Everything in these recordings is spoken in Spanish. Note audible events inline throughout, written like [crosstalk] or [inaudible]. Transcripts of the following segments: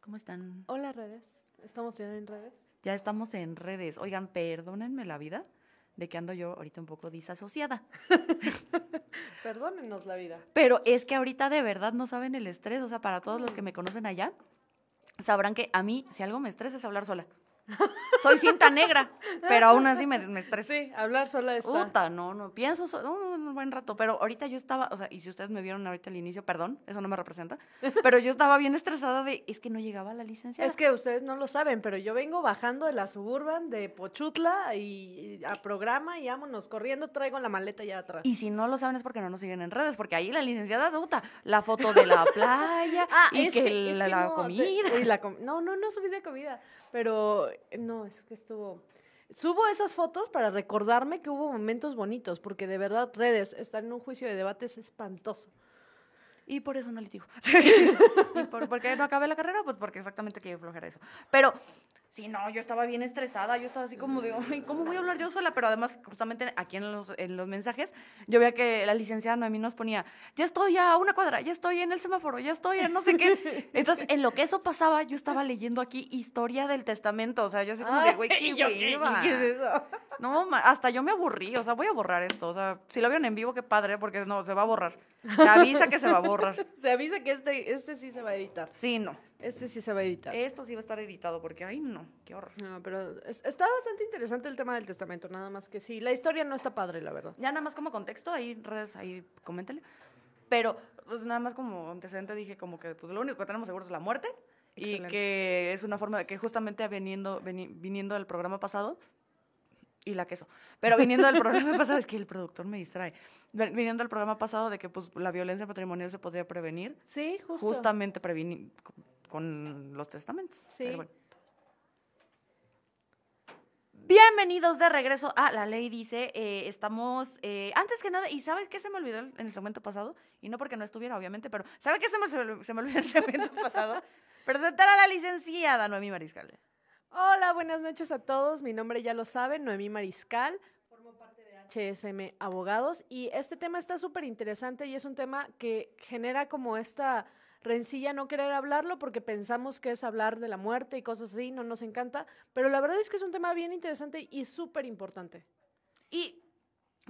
¿Cómo están? Hola redes, estamos ya en redes. Ya estamos en redes. Oigan, perdónenme la vida de que ando yo ahorita un poco disasociada. [laughs] Perdónenos la vida. Pero es que ahorita de verdad no saben el estrés. O sea, para todos los que me conocen allá, sabrán que a mí, si algo me estresa, es hablar sola. Soy cinta negra, pero aún así me, me estresé. Sí, hablar sola está. Puta, no, no, pienso so- un, un buen rato, pero ahorita yo estaba, o sea, y si ustedes me vieron ahorita al inicio, perdón, eso no me representa, [laughs] pero yo estaba bien estresada de, es que no llegaba la licencia. Es que ustedes no lo saben, pero yo vengo bajando de la suburban de Pochutla y, y a programa y vámonos corriendo, traigo la maleta ya atrás. Y si no lo saben es porque no nos siguen en redes, porque ahí la licenciada puta, la foto de la [laughs] playa y es que, la, que no, comida. y la com- no, no, no subí de comida, pero no, es que estuvo... Subo esas fotos para recordarme que hubo momentos bonitos, porque de verdad redes, estar en un juicio de debate es espantoso. Y por eso no litigo. [laughs] ¿Y por, por qué no acabé la carrera? Pues porque exactamente quería flojera eso. Pero, si no, yo estaba bien estresada, yo estaba así como de, "Ay, ¿cómo voy a hablar yo sola? Pero además, justamente aquí en los, en los mensajes, yo veía que la licenciada Noemí nos ponía, ya estoy a una cuadra, ya estoy en el semáforo, ya estoy en no sé qué. [laughs] Entonces, en lo que eso pasaba, yo estaba leyendo aquí historia del testamento. O sea, yo así como de, güey, qué Ay, yo, ¿qué- hueva". ¿Qué es eso? No, hasta yo me aburrí, o sea, voy a borrar esto, o sea, si lo vieron en vivo, qué padre, porque no, se va a borrar. Se avisa que se va a borrar. [laughs] Se avisa que este, este sí se va a editar. Sí, no. Este sí se va a editar. Esto sí va a estar editado, porque, ay, no, qué horror. No, pero es- está bastante interesante el tema del testamento, nada más que sí. La historia no está padre, la verdad. Ya nada más como contexto, ahí redes, ahí coméntenle. Pero, pues nada más como antecedente dije como que pues, lo único que tenemos seguro es la muerte. Y que es una forma de que justamente viniendo, viniendo del programa pasado, y la queso, pero viniendo del [laughs] programa pasado, es que el productor me distrae, viniendo del programa pasado de que pues la violencia patrimonial se podría prevenir, Sí, justo. justamente previni- con, los testamentos. Sí. Pero bueno. Bienvenidos de regreso a La Ley Dice. eh, estamos, eh, antes que nada, y ¿sabes qué se me olvidó en el segmento pasado? Y no porque no estuviera, obviamente, pero ¿sabe qué se me, se me- se me olvidó en el segmento pasado? [laughs] Presentar a la licenciada Noemí Mariscal. Hola, buenas noches a todos. Mi nombre ya lo saben, Noemí Mariscal. Formo parte de HSM Abogados. Y este tema está súper interesante y es un tema que genera como esta rencilla no querer hablarlo porque pensamos que es hablar de la muerte y cosas así, no nos encanta. Pero la verdad es que es un tema bien interesante y súper importante. Y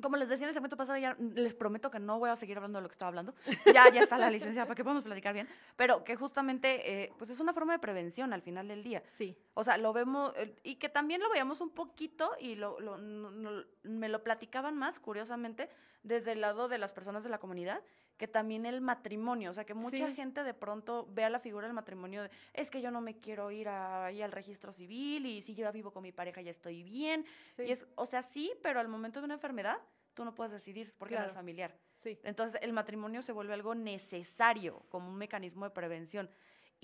como les decía en el segmento pasado, ya les prometo que no voy a seguir hablando de lo que estaba hablando. Ya, ya está la licenciada para que podamos platicar bien. Pero que justamente, eh, pues es una forma de prevención al final del día. Sí. O sea, lo vemos, eh, y que también lo veíamos un poquito, y lo, lo- no- no- me lo platicaban más, curiosamente, desde el lado de las personas de la comunidad, que también el matrimonio. O sea, que mucha Sí. gente de pronto vea la figura del matrimonio de, es que yo no me quiero ir a- ahí al registro civil, y si yo vivo con mi pareja ya estoy bien. Sí. Y es, o sea, sí, pero al momento de una enfermedad, tú no puedes decidir porque no eres familiar. sí. Entonces, el matrimonio se vuelve algo necesario como un mecanismo de prevención.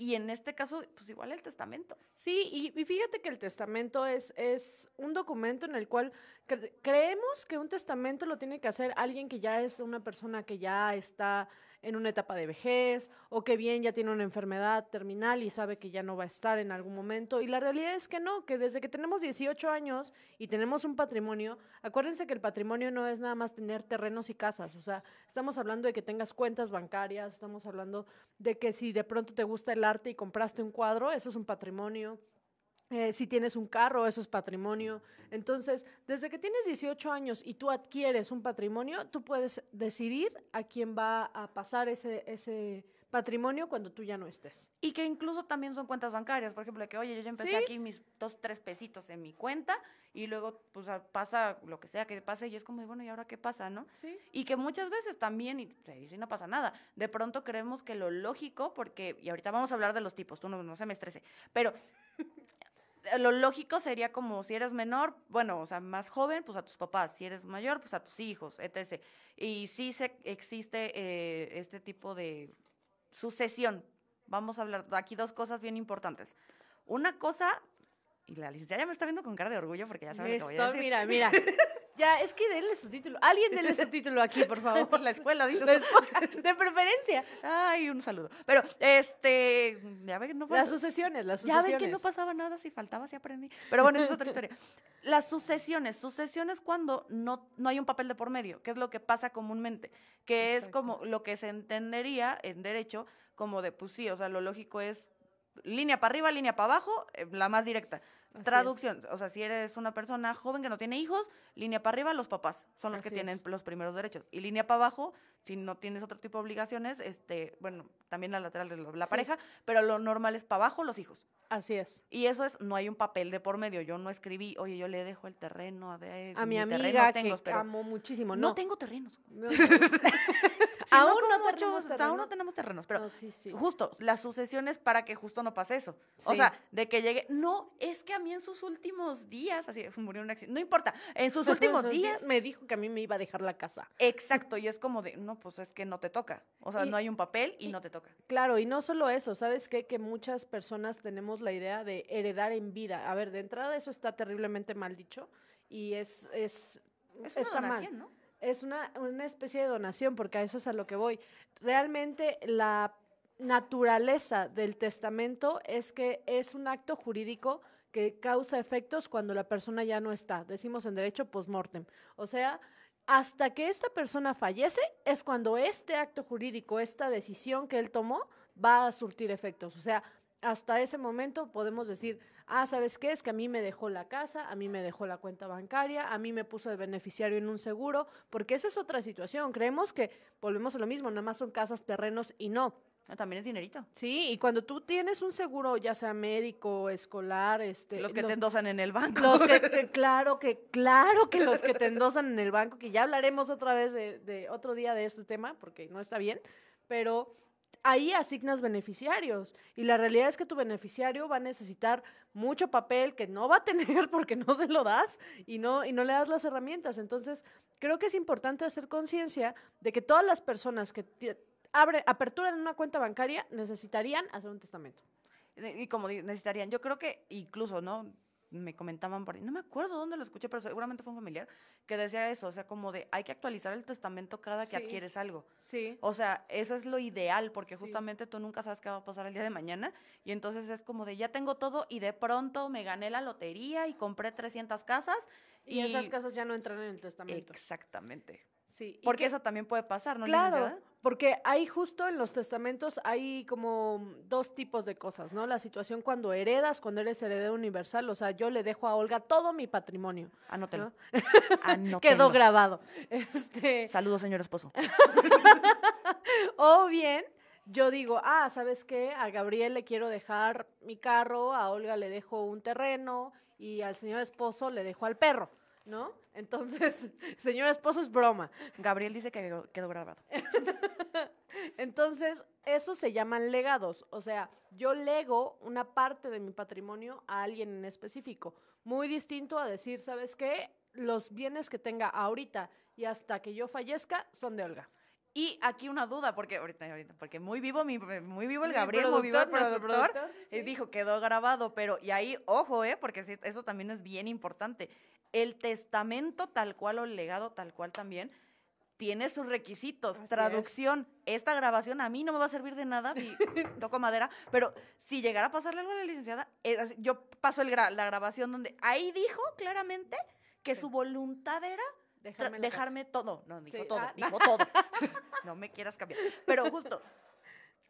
Y en este caso, pues igual el testamento. Sí, y, fíjate que el testamento es, es un documento en el cual cre- creemos que un testamento lo tiene que hacer alguien que ya es una persona que ya está en una etapa de vejez o que bien ya tiene una enfermedad terminal y sabe que ya no va a estar en algún momento. Y la realidad es que no, que desde que tenemos 18 años y tenemos un patrimonio, acuérdense que el patrimonio no es nada más tener terrenos y casas, o sea, estamos hablando de que tengas cuentas bancarias, estamos hablando de que si de pronto te gusta el arte y compraste un cuadro, eso es un patrimonio. Eh, si tienes un carro, eso es patrimonio. Entonces, desde que tienes 18 años y tú adquieres un patrimonio, tú puedes decidir a quién va a pasar ese, ese patrimonio cuando tú ya no estés. Y que incluso también son cuentas bancarias, por ejemplo, de que, oye, yo ya empecé Sí. aquí mis dos, tres pesitos en mi cuenta y luego, pues, pasa lo que sea que pase y es como, bueno, ¿y ahora qué pasa, no? Sí. Y que muchas veces también, y sí, no pasa nada, de pronto creemos que lo lógico, porque, y ahorita vamos a hablar de los tipos, tú no, no se me estrese, pero lo lógico sería como si eres menor, bueno, o sea, más joven, pues a tus papás, si eres mayor, pues a tus hijos, etc. Y sí se, existe eh, este tipo de sucesión. Vamos a hablar aquí dos cosas bien importantes. Una cosa, y la licenciada ya me está viendo con cara de orgullo porque ya sabe lo que voy a decir. mira, mira. [laughs] Ya, es que denle su título. Alguien denle su título aquí, por favor. [laughs] Por la escuela, dices. [laughs] De preferencia. Ay, un saludo. Pero, este, ya ven que no Las falta- sucesiones, las Ya sucesiones. ven que no pasaba nada, si faltaba, si aprendí. Pero bueno, esa es otra historia. Las sucesiones. Sucesiones cuando no, no hay un papel de por medio, que es lo que pasa comúnmente, que es como lo que se entendería en derecho como de, pues sí, o sea, lo lógico es línea para arriba, línea para abajo, eh, la más directa. Así Traducción, o sea, si eres una persona joven que no tiene hijos, línea para arriba, los papás son los que tienen es. los primeros derechos. Y línea para abajo, si no tienes otro tipo de obligaciones, este, bueno, también la lateral de la Sí. pareja, pero lo normal es para abajo los hijos. Así es. Y eso es, no hay un papel de por medio. Yo no escribí, oye, yo le dejo el terreno de A mi amiga tengo, que pero amo muchísimo. no. No, tengo terrenos. No, [laughs] [laughs] Aún no muchos, tenemos aún no terrenos. tenemos terrenos, pero No, sí, sí. justo, las sucesiones para que justo no pase eso. O sea, de que llegue, no, es que a mí en sus últimos días, así, [laughs] murió un accidente, no importa, en sus [laughs] últimos días, Me dijo que a mí me iba a dejar la casa. exacto, y es como de, no, pues es que no te toca. O sea, Y- no hay un papel y, y- no te toca. Claro, y no solo eso, ¿sabes qué? Que muchas personas tenemos la idea de heredar en vida. A ver, de entrada eso está terriblemente mal dicho y es, es, Es una está mal. ¿no? Es una, una especie de donación, porque a eso es a lo que voy. Realmente la naturaleza del testamento es que es un acto jurídico que causa efectos cuando la persona ya no está. Decimos en derecho post-mortem. O sea, hasta que esta persona fallece es cuando este acto jurídico, esta decisión que él tomó, va a surtir efectos. O sea, hasta ese momento podemos decir, ah, ¿sabes qué? Es que a mí me dejó la casa, a mí me dejó la cuenta bancaria, a mí me puso de beneficiario en un seguro, porque esa es otra situación. Creemos que volvemos a lo mismo, nada más son casas, terrenos y no. Ah, También es dinerito. Sí, y cuando tú tienes un seguro, ya sea médico, escolar, este... Los que lo- te endosan en el banco. los que, [laughs] que- claro que, claro que los que te endosan en el banco, que ya hablaremos otra vez de, de otro día de este tema, porque no está bien, pero ahí asignas beneficiarios y la realidad es que tu beneficiario va a necesitar mucho papel que no va a [laughs] tener porque no se lo das y no, y no le das las herramientas. Entonces, creo que es importante hacer conciencia de que todas las personas que abre, aperturan una cuenta bancaria necesitarían hacer un testamento. Y como necesitarían, yo creo que incluso, ¿no? Me comentaban por ahí, no me acuerdo dónde lo escuché, pero seguramente fue un familiar que decía eso, o sea, como de hay que actualizar el testamento cada que Sí. adquieres algo. Sí. O sea, eso es lo ideal, porque Sí. justamente tú nunca sabes qué va a pasar el día de mañana. Y entonces es como de ya tengo todo y de pronto me gané la lotería y compré 300 casas. Y, esas casas ya no entran en el testamento. Exactamente. Sí. Porque que- eso también puede pasar, ¿no? Claro, porque hay justo en los testamentos hay como dos tipos de cosas, ¿no? La situación cuando heredas, cuando eres heredero universal, o sea, yo le dejo a Olga todo mi patrimonio. Anótelo. ¿no? [laughs] Anótelo. Quedó grabado. Este, Saludos, señor esposo. [laughs] o bien yo digo, ah, ¿sabes qué? A Gabriel le quiero dejar mi carro, a Olga le dejo un terreno y al señor esposo le dejo al perro, ¿no? Entonces, [laughs] señor esposo es broma. Gabriel dice que quedó- quedó grabado. [laughs] Entonces, esos se llaman legados. O sea, yo lego una parte de mi patrimonio a alguien en específico. Muy distinto a decir, ¿sabes qué? Los bienes que tenga ahorita y hasta que yo fallezca son de Olga. Y aquí una duda, porque ahorita, ahorita, porque muy vivo, mi, muy vivo el Gabriel, muy vivo el productor, productor. sí. dijo, quedó grabado, pero, y ahí, ojo, ¿eh? Porque eso también es bien importante. El testamento tal cual o el legado tal cual también tiene sus requisitos. Así es. Traducción, esta grabación a mí no me va a servir de nada si [laughs] toco madera, pero si llegara a pasarle algo a la licenciada, es yo paso el gra- la grabación donde ahí dijo claramente que Sí. su voluntad era Dejarme, todo. No, dijo Sí, todo, ah. dijo todo. [laughs] no me quieras cambiar. Pero justo,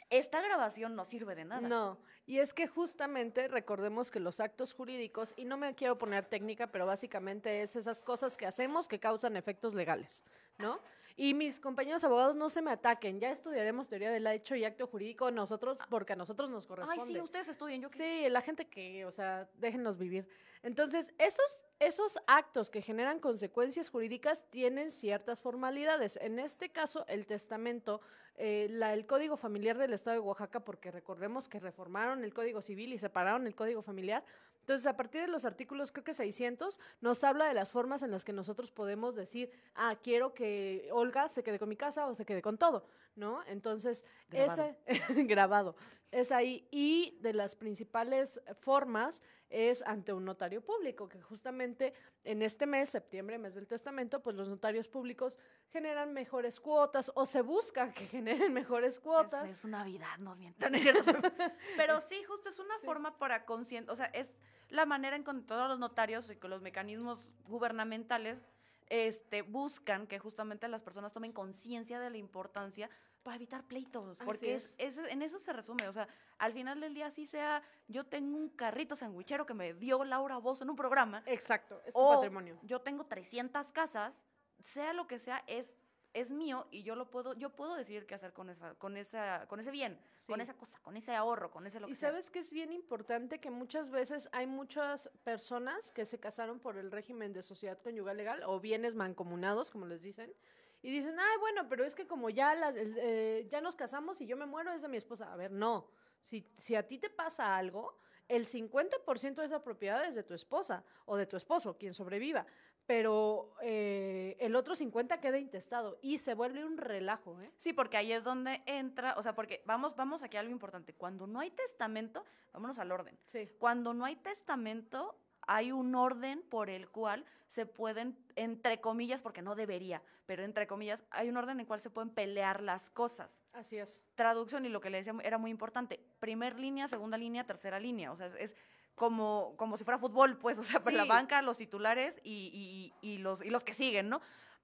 esta grabación no sirve de nada. No, y es que justamente recordemos que los actos jurídicos, y no me quiero poner técnica, pero básicamente es esas cosas que hacemos que causan efectos legales, ¿no? Y mis compañeros abogados no se me ataquen, ya estudiaremos teoría del hecho y acto jurídico nosotros, porque a nosotros nos Ay, corresponde. sí, ustedes estudien, yo. Sí, la gente que, o sea, déjenos vivir. Entonces, esos, esos actos que generan consecuencias jurídicas tienen ciertas formalidades. En este caso, el testamento, eh, la, el Código Familiar del Estado de Oaxaca, porque recordemos que reformaron el Código Civil y separaron el Código Familiar. Entonces, a partir de los artículos, creo que 600, nos habla de las formas en las que nosotros podemos decir, ah, quiero que Olga se quede con mi casa o se quede con todo, ¿no? Entonces, Grabado. ese [laughs] grabado es ahí. Y de las principales formas es ante un notario público, que justamente en este mes, septiembre, mes del testamento, pues los notarios públicos generan mejores cuotas o se busca que generen [laughs] mejores Es, cuotas. es Navidad, no mientan. ¿es? [laughs] Pero sí, justo es una Sí. forma para consciente, o sea, es la manera en que todos los notarios y con los mecanismos gubernamentales este, buscan que justamente las personas tomen conciencia de la importancia para evitar pleitos, Así porque es. es, es- en eso se resume, o sea, al final del día así sea, yo tengo un carrito sandwichero que me dio Laura Bozo en un programa, Exacto, es tu o patrimonio. yo tengo 300 casas, sea lo que sea, es es mío y yo lo puedo yo puedo decidir qué hacer con esa con esa con ese bien, con Sí. esa cosa, con ese ahorro, con ese lo que Y sea. sabes que es bien importante que muchas veces hay muchas personas que se casaron por el régimen de sociedad conyugal legal o bienes mancomunados, como les dicen, y dicen, ay, bueno, pero es que como ya, las, eh, ya nos casamos y yo me muero es de mi esposa. A ver, no. Si, si a ti te pasa algo, el 50% de esa propiedad es de tu esposa o de tu esposo, quien sobreviva. Pero eh, el otro 50 queda intestado y se vuelve un relajo, ¿eh? Sí, porque ahí es donde entra, o sea, porque vamos vamos aquí a algo importante, cuando no hay testamento, vámonos al orden. Sí. Cuando no hay testamento, hay un orden por el cual se pueden, entre comillas, porque no debería, pero entre comillas, hay un orden en el cual se pueden pelear las cosas. Así es. Traducción, y lo que le decía era muy importante, primer línea, segunda línea, tercera línea, o sea, es, como, como si fuera fútbol, pues, o sea, pues la Sí. banca, los titulares y, y- y los, y los que siguen, ¿no?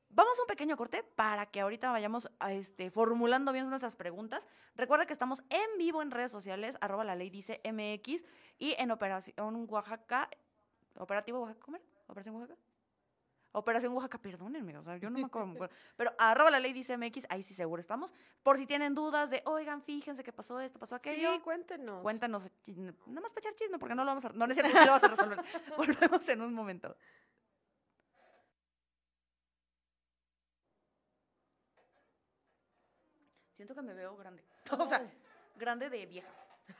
Vamos a un pequeño corte para que ahorita vayamos a, este, formulando bien nuestras preguntas. Recuerda que estamos en vivo en redes sociales, arroba la ley dice MX, y en Operación Oaxaca, Operativo Oaxaca, ¿cómo era? ¿Operación Oaxaca? Operación Oaxaca, perdónenme, o sea, yo no me acuerdo, me acuerdo. Pero arroba la ley dice MX, ahí sí seguro estamos. Por si tienen dudas de, oigan, fíjense que pasó esto, pasó aquello. Sí, cuéntenos. Cuéntanos, nada más para echar chisme, porque no lo vamos a, no, no es cierto, sí lo vamos a resolver. [laughs] Volvemos en un momento. Siento que me veo grande. [laughs] O sea, grande de vieja.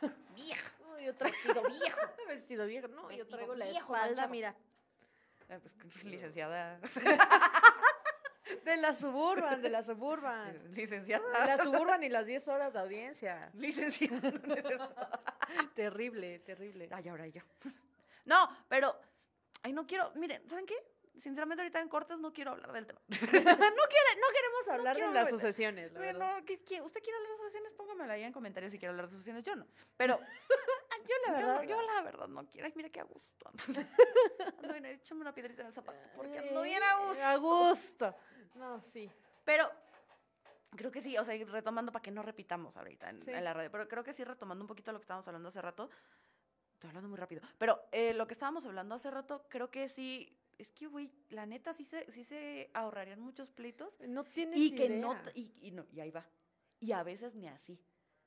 [laughs] Vieja. No, yo traigo Vestido viejo. vestido viejo. No, yo traigo la viejo, espalda, manchado. mira. Ah, pues, [laughs] licenciada. De la suburban, de la suburban. [laughs] De Licenciada. la suburban y las 10 horas de audiencia. Licenciada. [laughs] Terrible, terrible. Ay, ahora yo. No, pero. Ay, no quiero. Miren, ¿saben qué? Sinceramente, ahorita en cortes no quiero hablar del tema. no, quiere, no queremos hablar de las de- sucesiones, la Bueno, verdad. ¿qué- qué- ¿usted quiere hablar de asociaciones? Póngamela ahí en comentarios si quiere hablar de asociaciones. Yo no. Pero Yo la yo, verdad. yo la verdad no quiero. Ay, mira qué a gusto. [laughs] Ando bien, échame una piedrita en el zapato. Porque ando bien a gusto. A gusto. No, sí. Pero creo que sí, o sea, retomando para que no repitamos ahorita en, Sí. en la radio, pero creo que sí, retomando un poquito lo que estábamos hablando hace rato, estoy hablando muy rápido, pero eh, lo que estábamos hablando hace rato, creo que sí, es que, güey, la neta sí se, sí se ahorrarían muchos pleitos No tienes y que idea. no, t- y, y no, y ahí va, y a veces ni así.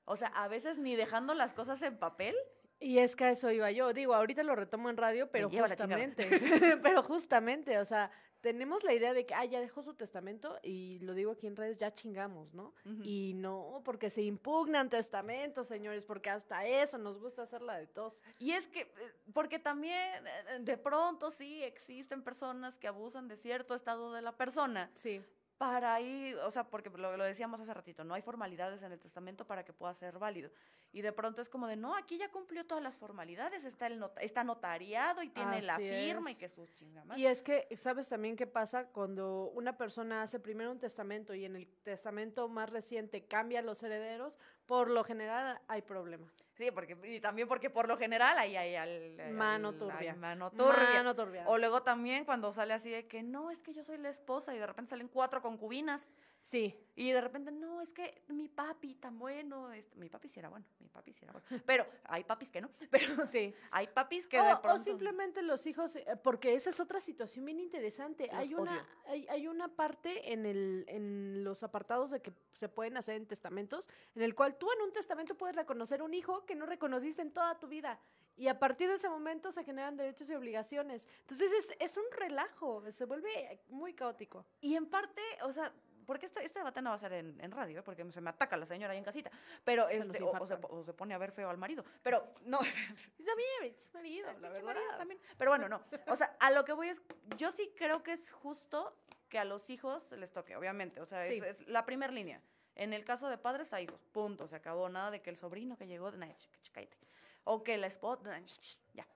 O sea, a veces ni dejando las cosas en papel. Y es que a eso iba yo. Digo, ahorita lo retomo en radio, pero justamente. [laughs] pero justamente, o sea, tenemos la idea de que, ah, ya dejó su testamento y lo digo aquí en redes, ya chingamos, ¿no? Y no, porque se impugnan testamentos, señores, porque hasta eso nos gusta hacerla de tos. Y es que, eh, porque también eh, de pronto sí existen personas que abusan de cierto estado de la persona Sí. Para ahí, o sea, porque lo, lo decíamos hace ratito, no hay formalidades en el testamento para que pueda ser válido. Y de pronto es como de, no, aquí ya cumplió todas las formalidades, está, el nota- está notariado y tiene la firma es. y que su chingada. Y es que, ¿sabes también qué pasa cuando una persona hace primero un testamento y en el testamento más reciente cambia los herederos? Por lo general hay problema. Sí, porque, y también porque por lo general ahí hay al, al- Mano hay turbia. mano turbia. Mano turbia. O luego también cuando sale así de que no, es que yo soy la esposa y de repente salen cuatro concubinas. Sí. Y de repente, no, es que mi papi tan bueno. este, mi papi sí era bueno, mi papi sí era bueno. Pero hay papis que no. [laughs] Pero Sí. hay papis que o, de o pronto. simplemente los hijos, eh, porque esa es otra situación bien interesante. Los Hay una, hay, hay una parte en, el, en los apartados de que se pueden hacer en testamentos, en el cual tú en un testamento puedes reconocer un hijo que no reconociste en toda tu vida. Y a partir de ese momento se generan derechos y obligaciones. Entonces es, es un relajo, se vuelve muy caótico. Y en parte, o sea, porque este, este debate no va a ser en, en radio, ¿eh? porque se me ataca la señora ahí en casita. Pero Se este, o, o se, o pone a ver feo al marido. Pero no. [laughs] También, pinche marido, la Pinche verdad. marido también. Pero bueno, no. O sea, a lo que voy es, yo sí creo que es justo que a los hijos les toque, obviamente. O sea, es, Sí. es la primera línea. En el caso de padres a hijos, punto, se acabó. Nada de que el sobrino que llegó, nah, cállate. O que la esposa, nah, ya.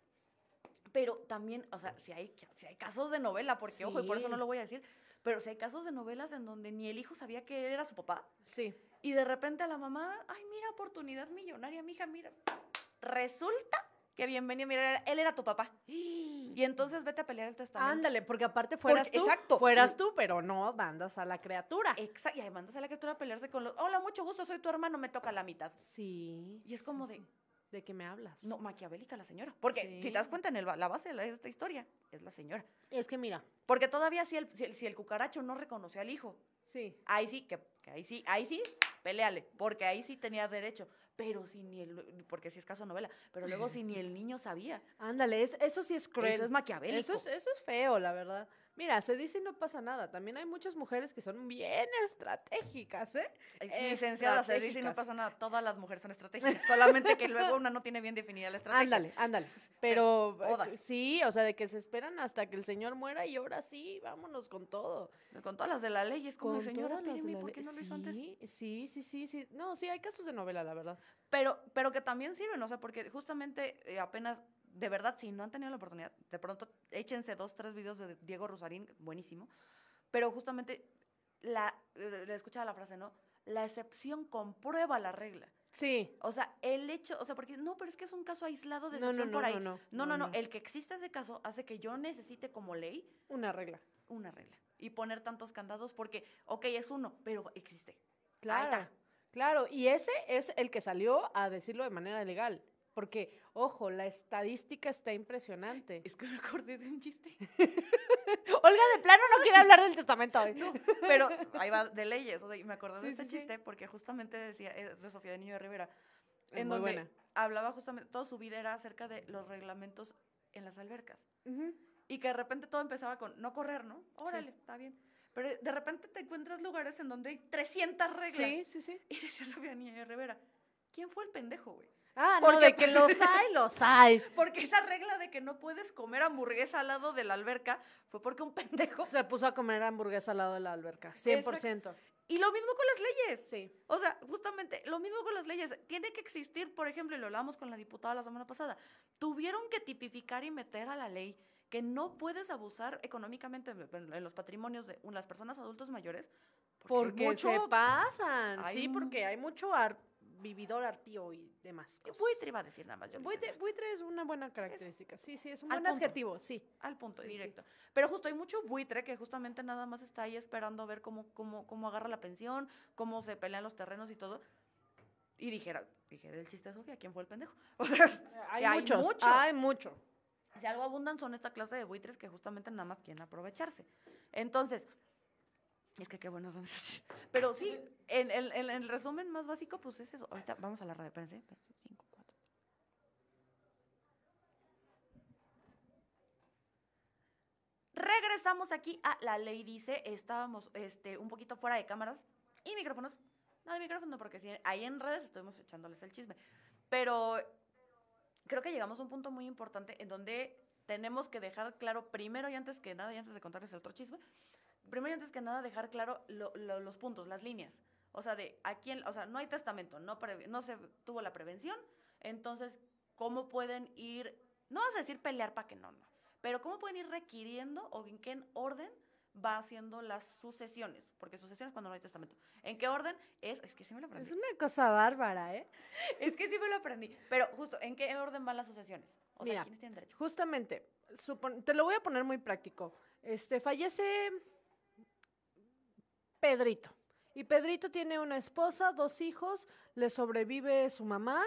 Pero también, o sea, si hay, si hay casos de novela, porque ojo, y por eso no lo voy a decir, pero si hay casos de novelas en donde ni el hijo sabía que él era su papá, Sí. y de repente a la mamá, ay, mira, oportunidad millonaria, mija, mira. Resulta que bienvenido, mira, él era tu papá. [gasps] Y entonces vete a pelear el testamento. Ándale, porque aparte fueras Porque- tú, exacto. fueras tú, pero no mandas a la criatura. Exacto. Y ahí mandas a la criatura a pelearse con los. Hola, mucho gusto, soy tu hermano, me toca la mitad. Sí. Y es sí, como de- sí. ¿De qué me hablas? No, maquiavélica la señora. Porque si te das cuenta en el, la base de la- esta historia, es la señora. Es que mira, Porque todavía si el, si el, si el cucaracho no reconoció al hijo, sí. ahí sí, que, que ahí sí, ahí sí, peleale, porque ahí sí tenía derecho. Pero si ni el, porque si es caso novela, pero luego si ni el niño sabía. Ándale, es- eso sí es cruel. Eso es maquiavélico. Eso es, eso es feo, la verdad. Mira, se dice y no pasa nada. También hay muchas mujeres que son bien estratégicas, ¿eh? Ay, Licenciada, se dice y no pasa nada. Todas las mujeres son estratégicas. Solamente que luego una no tiene bien definida la estrategia. Ándale, ándale. [laughs] Pero eh, Todas. sí, o sea, de que se esperan hasta que el señor muera y ahora sí, vámonos con todo. Con todas las de la ley, es como, Con señora, ¿por qué no lo hizo antes? Sí, sí, sí, sí, sí. No, sí, hay casos de novela, la verdad. Pero, pero que también sirven, o sea, porque justamente eh, apenas, de verdad, si no han tenido la oportunidad, de pronto échense dos, tres videos de Diego Rosarín, buenísimo. Pero justamente, la, eh, le escuchaba la frase, ¿no? La excepción comprueba la regla. Sí. O sea, el hecho, o sea, porque no, pero es que es un caso aislado de No, excepción no, no, por ahí. no, no, no, no, no, no. El que exista ese caso hace que yo necesite como ley Una regla. una regla y poner tantos candados porque, ok, es uno, pero existe. Claro. Claro, y ese es el que salió a decirlo de manera legal. Porque, ojo, la estadística está impresionante. Es que me acordé de un chiste. [laughs] Olga de plano no quiere hablar del testamento hoy. Pero ahí va de leyes, o sea, y me acordé de este sí, sí. chiste porque justamente decía, es de Sofía de Niño de Rivera, Es en muy donde buena. hablaba justamente, toda su vida era acerca de los reglamentos en las albercas. Y que de repente todo empezaba con no correr, ¿no? Órale, está bien. Pero de repente te encuentras lugares en donde hay 300 reglas. Sí, sí, sí. Y decía Sofía Niño de Rivera, ¿quién fue el pendejo, güey? Ah, no, Porque- de que los [laughs] hay, los hay. Porque esa regla de que no puedes comer hamburguesa al lado de la alberca fue porque un pendejo. Se puso a comer hamburguesa al lado de la alberca. 100%. Y lo mismo con las leyes. Sí. O sea, justamente lo mismo con las leyes. Tiene que existir, por ejemplo, y lo hablamos con la diputada la semana pasada, tuvieron que tipificar y meter a la ley que no puedes abusar económicamente en los patrimonios de las personas adultos mayores. Porque mucho se pasan. hay sí, porque hay mucho ar- vividor arpío y demás cosas. Buitre iba a decir nada más. yo Buitre, buitre es una buena característica. Sí, sí, es un buen adjetivo, sí. Al punto, Sí, sí. directo. Pero justo hay mucho buitre que justamente nada más está ahí esperando a ver cómo, cómo, cómo agarra la pensión, cómo se pelean los terrenos y todo. Y dijera, dijera el chiste de Sofía, ¿quién fue el pendejo? [laughs] O sea, Hay, hay muchos. muchos. Hay mucho. si algo abundan son esta clase de buitres que justamente nada más quieren aprovecharse. Entonces, es que qué buenos son. [laughs] Pero sí, en el, en el resumen más básico, pues es eso. Ahorita vamos a la radio, espérense. espérense, cinco, cuatro. Regresamos aquí a La Ley Dice. Estábamos este, un poquito fuera de cámaras y micrófonos. No de micrófono, porque sí, ahí en redes estuvimos echándoles el chisme. Pero creo que llegamos a un punto muy importante en donde tenemos que dejar claro, primero y antes que nada, y antes de contarles el otro chisme, primero y antes que nada dejar claro lo- lo- los puntos, las líneas. O sea, de a quién, o sea, no hay testamento, no, preve- no se tuvo la prevención, entonces, ¿cómo pueden ir, no vas a decir pelear para que no, no, pero cómo pueden ir requiriendo o en qué orden va haciendo las sucesiones? Porque sucesiones cuando no hay testamento. ¿En qué orden? Es, es que sí me lo aprendí. Es una cosa bárbara, ¿eh? [laughs] Es que sí me lo aprendí. Pero justo, ¿en qué orden van las sucesiones? O sea, Mira, ¿quiénes tienen derecho? Justamente, supon- te lo voy a poner muy práctico. Este, fallece Pedrito. Y Pedrito tiene una esposa, dos hijos, le sobrevive su mamá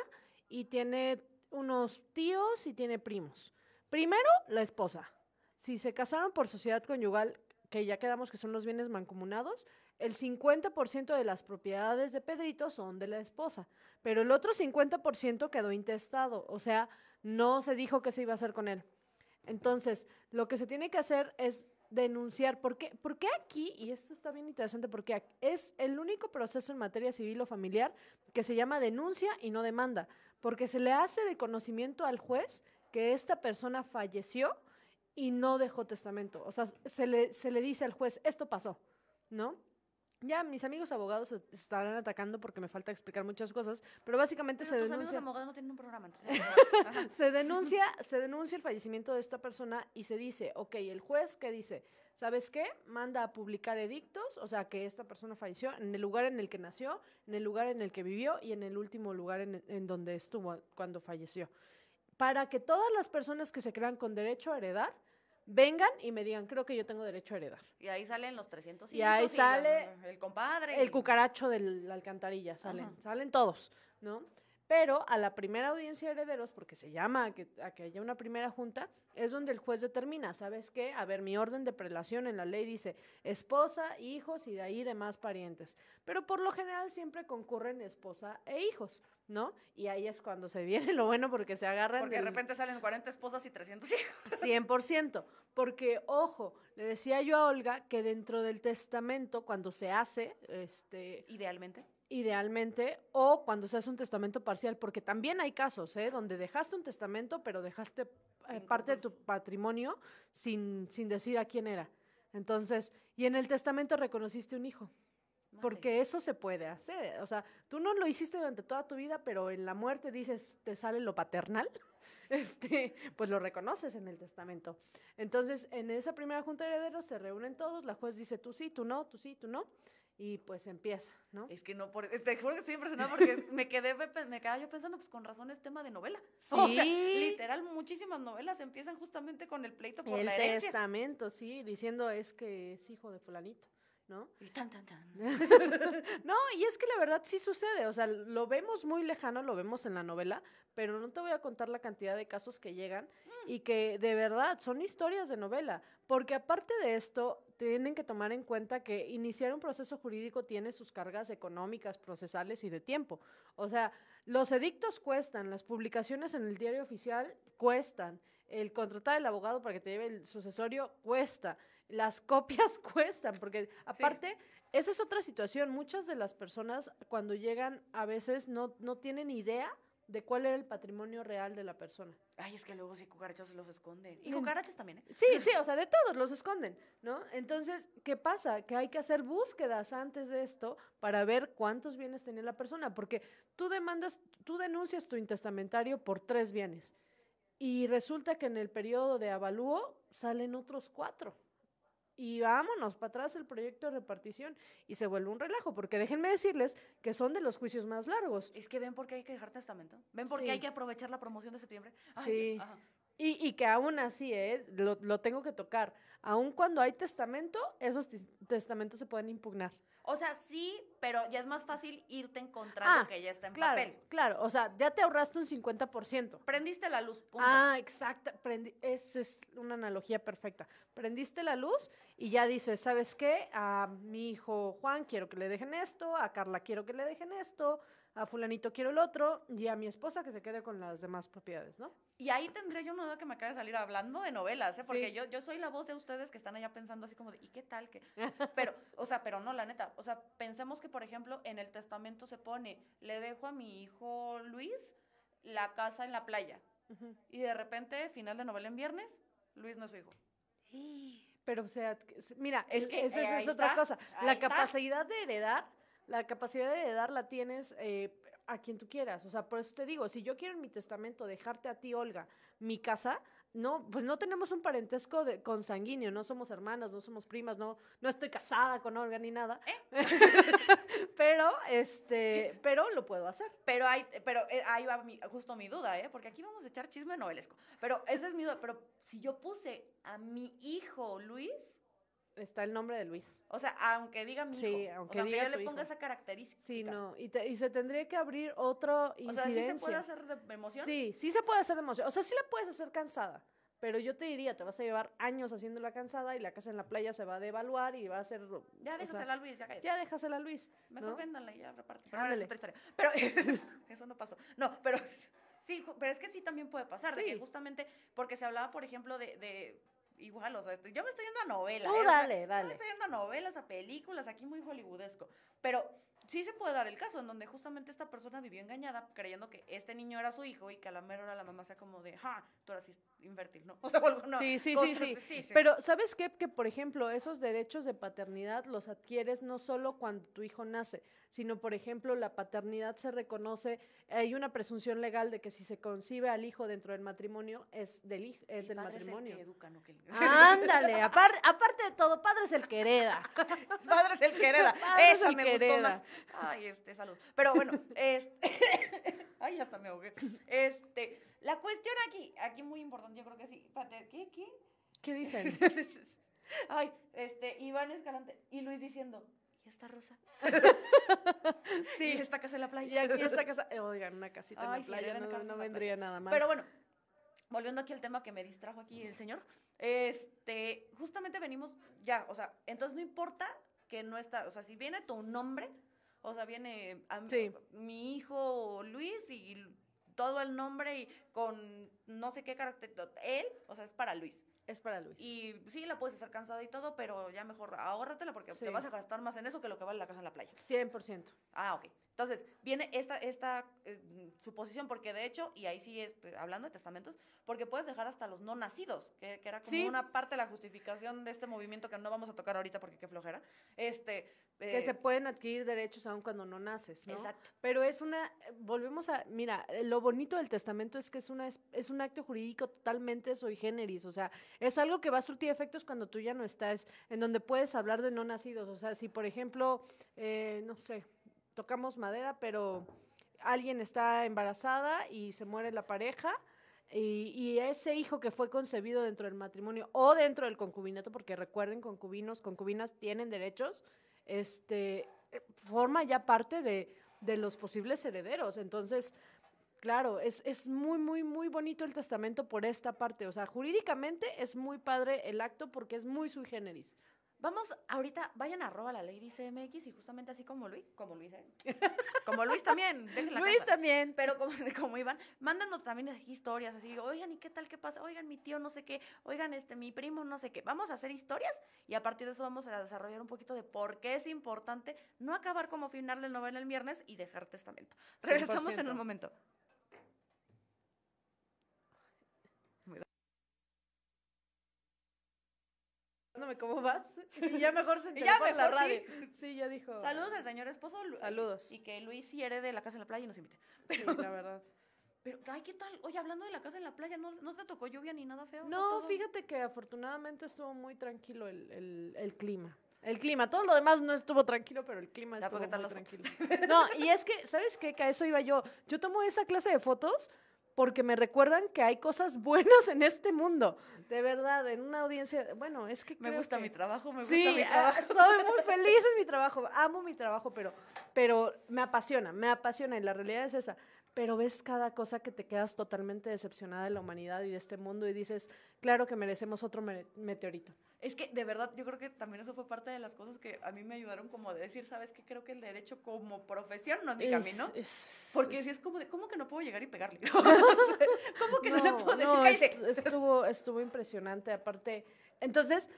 y tiene unos tíos y tiene primos. Primero, la esposa. Si se casaron por sociedad conyugal, que ya quedamos que son los bienes mancomunados, el 50% de las propiedades de Pedrito son de la esposa, pero el otro 50% quedó intestado, o sea, no se dijo qué se iba a hacer con él. Entonces, lo que se tiene que hacer es denunciar, ¿por qué, por qué aquí, y esto está bien interesante, porque es el único proceso en materia civil o familiar que se llama denuncia y no demanda, porque se le hace de conocimiento al juez que esta persona falleció y no dejó testamento. O sea, se le, se le dice al juez, esto pasó, ¿no? Ya mis amigos abogados se estarán atacando porque me falta explicar muchas cosas, pero básicamente Pero se tus denuncia amigos abogados no tienen un programa, entonces... [laughs] Se denuncia, se denuncia el fallecimiento de esta persona y se dice, ok, el juez que dice, ¿sabes qué? Manda a publicar edictos, o sea, que esta persona falleció en el lugar en el que nació, en el lugar en el que vivió y en el último lugar en, en donde estuvo cuando falleció. para que todas las personas que se crean con derecho a heredar vengan y me digan, creo que yo tengo derecho a heredar. Y ahí salen los 300 Y ahí la- sale el compadre. El y- cucaracho de la alcantarilla, salen, Ajá. salen todos, ¿no? Pero a la primera audiencia de herederos, porque se llama a que, a que haya una primera junta, es donde el juez determina, ¿sabes qué? A ver, mi orden de prelación en la ley dice esposa, hijos y de ahí demás parientes. Pero por lo general siempre concurren esposa e hijos, ¿no? Y ahí es cuando se viene lo bueno porque se agarran Porque de repente salen 40 esposas y 300 hijos. 100%, porque ojo, le decía yo a Olga que dentro del testamento cuando se hace este Idealmente. Idealmente o cuando se hace un testamento parcial, porque también hay casos, ¿eh? donde dejaste un testamento pero dejaste eh, parte de tu patrimonio sin, sin decir a quién era. Entonces, y en el testamento reconociste un hijo. Madre. Porque eso se puede hacer. O sea, tú no lo hiciste durante toda tu vida, pero en la muerte dices, te sale lo paternal. [laughs] Este, pues lo reconoces en el testamento. Entonces, en esa primera junta de herederos se reúnen todos, la juez dice tú sí, tú no, tú sí, tú no, y pues empieza, ¿no? Es que no, por, te juro que estoy impresionada porque [laughs] me quedé, me quedaba yo pensando, pues con razón es tema de novela. [laughs] O sea, Sí. literal, muchísimas novelas empiezan justamente con el pleito por el la herencia. testamento, sí, diciendo es que es hijo de fulanito, ¿no? Y tan, tan, tan. [laughs] No, y es que la verdad sí sucede, o sea, lo vemos muy lejano, lo vemos en la novela, pero no te voy a contar la cantidad de casos que llegan y que de verdad son historias de novela, porque aparte de esto, tienen que tomar en cuenta que iniciar un proceso jurídico tiene sus cargas económicas, procesales y de tiempo. O sea, los edictos cuestan, las publicaciones en el diario oficial cuestan, el contratar al abogado para que te lleve el sucesorio cuesta, las copias [laughs] cuestan, porque aparte, esa es otra situación. Muchas de las personas cuando llegan a veces no, no tienen idea de cuál era el patrimonio real de la persona. Ay, es que luego sí cucarachos se los esconden. Y cucarachas también, ¿eh? Sí, sí, o sea, de todos los esconden, ¿no? Entonces, ¿qué pasa? Que hay que hacer búsquedas antes de esto para ver cuántos bienes tenía la persona, porque tú demandas, tú denuncias tu intestamentario por tres bienes y resulta que en el periodo de avalúo salen otros cuatro. Y vámonos para atrás el proyecto de repartición y se vuelve un relajo, porque déjenme decirles que son de los juicios más largos. Es que ven por qué hay que dejar testamento. Ven por qué Sí. hay que aprovechar la promoción de septiembre. Ay, Sí. Dios. Y, y que aún así, ¿eh? lo, lo tengo que tocar, aun cuando hay testamento, esos tes- testamentos se pueden impugnar. O sea, sí, pero ya es más fácil irte encontrando Ah, que ya está en Claro, papel. claro, o sea, ya te ahorraste un 50%. Prendiste la luz, punto. Ah, exacto, prendi- esa es una analogía perfecta. Prendiste la luz y ya dices, ¿sabes qué? A mi hijo Juan quiero que le dejen esto, a Carla quiero que le dejen esto, a fulanito quiero el otro y a mi esposa que se quede con las demás propiedades, ¿no? Y ahí tendría yo una duda que me acaba de salir hablando de novelas, ¿eh? Porque Sí. yo, yo soy la voz de ustedes que están allá pensando así como de, ¿y qué tal? que Pero, o sea, pero no, la neta. O sea, pensemos que, por ejemplo, en el testamento se pone, le dejo a mi hijo Luis la casa en la playa. Y de repente, final de novela en viernes, Luis no es su hijo. Pero, o sea, mira, Es que, eh, es, otra cosa. La está. capacidad de heredar, la capacidad de heredar la tienes eh, a quien tú quieras. O sea, por eso te digo, si yo quiero en mi testamento dejarte a ti, Olga, mi casa, no, pues no tenemos un parentesco de, consanguíneo, no somos hermanas, no somos primas, no, no estoy casada con Olga ni nada. ¿Eh? [laughs] pero, este, pero lo puedo hacer. Pero, hay, pero eh, ahí va mi- justo mi duda, ¿eh? Porque aquí vamos a echar chisme novelesco. Pero esa es mi duda. Pero si yo puse a mi hijo Luis, Está el nombre de Luis. o sea, aunque diga mi Sí, hijo, aunque o sea, diga yo tu le ponga hijo. esa característica. Sí, no, y, te- y se tendría que abrir otra O sea, incidencia. ¿sí se puede hacer de emoción? Sí, sí se puede hacer de emoción. O sea, sí la puedes hacer cansada. Pero yo te diría, te vas a llevar años haciéndola cansada y la casa en la playa se va a devaluar y va a ser. Ya déjasela a Luis, ya cállate. ya déjasela a Luis. Mejor ¿no? véndanla y ya reparten. Pero es otra historia. Pero [laughs] eso no pasó. No, pero [laughs] sí, pero es que sí también puede pasar. De que Sí. justamente, porque se hablaba, por ejemplo, de, de igual, o sea, yo me estoy yendo a novela. Tú ¿eh? O sea, dale, Yo dale. me estoy yendo a novelas, a películas, aquí muy hollywoodesco. Pero sí se puede dar el caso en donde justamente esta persona vivió engañada creyendo que este niño era su hijo y que a la mera hora la mamá sea como de, ja, tú eras infértil, ¿no? [laughs] O sea, no. Sí, sí, sí, sí. Pero, ¿sabes qué? Que, por ejemplo, esos derechos de paternidad los adquieres no solo cuando tu hijo nace, sino, por ejemplo, la paternidad se reconoce, hay una presunción legal de que si se concibe al hijo dentro del matrimonio, es del, es El del padre es el matrimonio. que educa, no que el- [laughs] Ándale, apar- aparte de todo, padre es el que hereda. [laughs] Padre es el que hereda. Padre es Esa el me que gustó más. Ay, este, salud. Pero bueno, este, [laughs] Ay, hasta me ahogué. Este, la cuestión aquí, aquí muy importante, yo creo que sí. ¿qué? ¿Qué? ¿Qué dicen? [laughs] Ay, este, Iván Escalante y Luis diciendo, ¿y esta rosa? [laughs] Sí. ¿Y esta casa en la Y playa? aquí esta casa, eh, oigan, una casita Ay, en la playa no, no vendría nada mal. Pero bueno, volviendo aquí al tema que me distrajo aquí el señor, este, justamente venimos ya, o sea, entonces no importa que no está, o sea, si viene tu nombre, o sea, viene a- Sí. mi hijo Luis y todo el nombre y con no sé qué carácter, él, o sea, es para Luis. es para Luis. Y sí, la puedes hacer cansada y todo, pero ya mejor ahórratela porque Sí. te vas a gastar más en eso que lo que vale la casa en la playa. 100%. Ah, ok. Entonces, viene esta, esta eh, suposición, porque de hecho, y ahí sí es, eh, hablando de testamentos, porque puedes dejar hasta los no nacidos, que, que era como Sí. una parte de la justificación de este movimiento que no vamos a tocar ahorita porque qué flojera. Este, que eh, se pueden adquirir derechos aun cuando no naces, ¿no? Exacto. Pero es una, volvemos a, mira, lo bonito del testamento es que es, una, es, es un acto jurídico totalmente sui generis, o sea, es algo que va a surtir efectos cuando tú ya no estás, en donde puedes hablar de no nacidos, o sea, si por ejemplo, eh, no sé, tocamos madera, pero alguien está embarazada y se muere la pareja, y, y ese hijo que fue concebido dentro del matrimonio o dentro del concubinato, porque recuerden, concubinos, concubinas tienen derechos, este, eh, forma ya parte de, de los posibles herederos. Entonces, claro, es, es muy, muy, muy bonito el testamento por esta parte. O sea, jurídicamente es muy padre el acto porque es muy sui generis. Vamos, ahorita, vayan a arroba la ley dice MX y justamente así como Luis, como Luis, ¿eh? [laughs] Como Luis también, déjenla Luis casa. también. Pero como, [laughs] como Iván, mándanos también así historias así, oigan, ¿y qué tal qué pasa? Oigan, mi tío no sé qué, oigan, este, mi primo no sé qué. Vamos a hacer historias y a partir de eso vamos a desarrollar un poquito de por qué es importante no acabar como final de novela el viernes y dejar testamento. Regresamos en 100%. un momento. Dándome cómo vas. [laughs] Y ya mejor se enteró ya por la mejor, radio. sí. Sí, ya dijo. Saludos al señor esposo. Lu- Saludos. Y que Luis sí herede la casa en la playa y nos invite. Sí, la verdad. [laughs] Pero, ay, ¿qué tal? Oye, hablando de la casa en la playa, ¿no, no te tocó lluvia ni nada feo? No, todo- fíjate que afortunadamente estuvo muy tranquilo el, el- el clima. El clima, todo lo demás no estuvo tranquilo, pero el clima Ya, estuvo ¿por qué tal muy tranquilo. fotos? No, y es que, ¿sabes qué? Que a eso iba yo. Yo tomo esa clase de fotos porque me recuerdan que hay cosas buenas en este mundo. De verdad, en una audiencia, bueno, es que Me creo gusta que- mi trabajo, me gusta Sí, mi ah, trabajo. soy muy [laughs] feliz en mi trabajo, amo mi trabajo, pero, pero me apasiona, me apasiona y la realidad es esa. Pero ves cada cosa que te quedas totalmente decepcionada de la humanidad y de este mundo y dices, claro que merecemos otro meteorito. Es que de verdad yo creo que también eso fue parte de las cosas que a mí me ayudaron como de decir, ¿sabes qué? Creo que el derecho como profesión no es mi Es- camino. es- Porque si es como de, ¿cómo que no puedo llegar y pegarle? [laughs] [laughs] ¿Cómo que no, le puedo decir, no, estuvo, estuvo impresionante. Aparte, entonces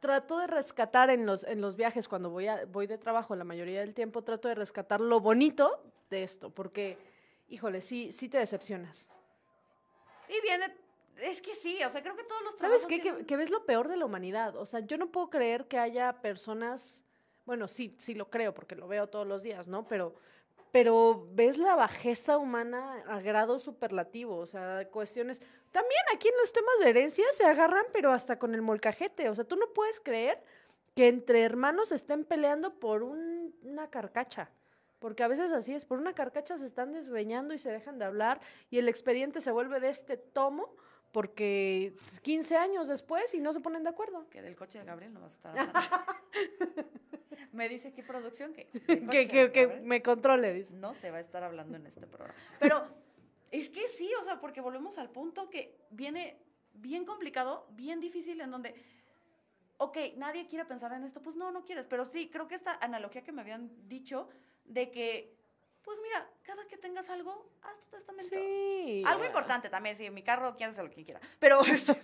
trato de rescatar en los, en los viajes cuando voy, a, voy de trabajo la mayoría del tiempo, trato de rescatar lo bonito de esto, porque, híjole, sí, sí te decepcionas. Y viene, es que sí, o sea, creo que todos los ¿Sabes qué? Que ves lo peor de la humanidad. O sea, yo no puedo creer que haya personas, bueno, sí, sí lo creo porque lo veo todos los días, ¿no? Pero, pero ves la bajeza humana a grado superlativo, o sea, cuestiones. También aquí en los temas de herencia se agarran, pero hasta con el molcajete. O sea, tú no puedes creer que entre hermanos estén peleando por un- una carcacha. Porque a veces así es, por una carcacha se están desgreñando y se dejan de hablar y el expediente se vuelve de este tomo porque 15 años después y no se ponen de acuerdo. Que del coche de Gabriel no vas a estar [laughs] hablando. me dice aquí producción que, Que, que, me controle, dice. no se va a estar hablando en este programa. Pero es que sí, o sea, porque volvemos al punto que viene bien complicado, bien difícil, en donde, ok, nadie quiere pensar en esto, pues no, no quieres, pero sí, creo que esta analogía que me habían dicho de que, pues mira, cada que tengas algo, haz tu testamento. Sí. Algo importante también, sí, mi carro, quien hace lo que quiera. Pero, [laughs] este,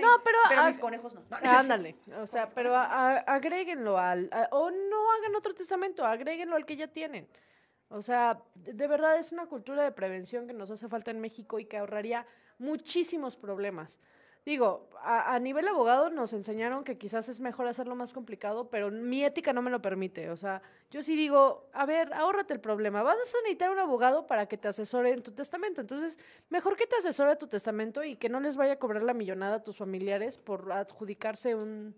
No, pero, pero mis conejos no. No. Ándale, o sea, pero a- a- agréguenlo al, a- o no hagan otro testamento, agréguenlo al que ya tienen. O sea, de, de verdad es una cultura de prevención que nos hace falta en México y que ahorraría muchísimos problemas. Digo, a, a nivel abogado nos enseñaron que quizás es mejor hacerlo más complicado, pero mi ética no me lo permite. O sea, yo sí digo, a ver, ahórrate el problema. Vas a necesitar un abogado para que te asesore en tu testamento. Entonces, mejor que te asesore tu testamento y que no les vaya a cobrar la millonada a tus familiares por adjudicarse un,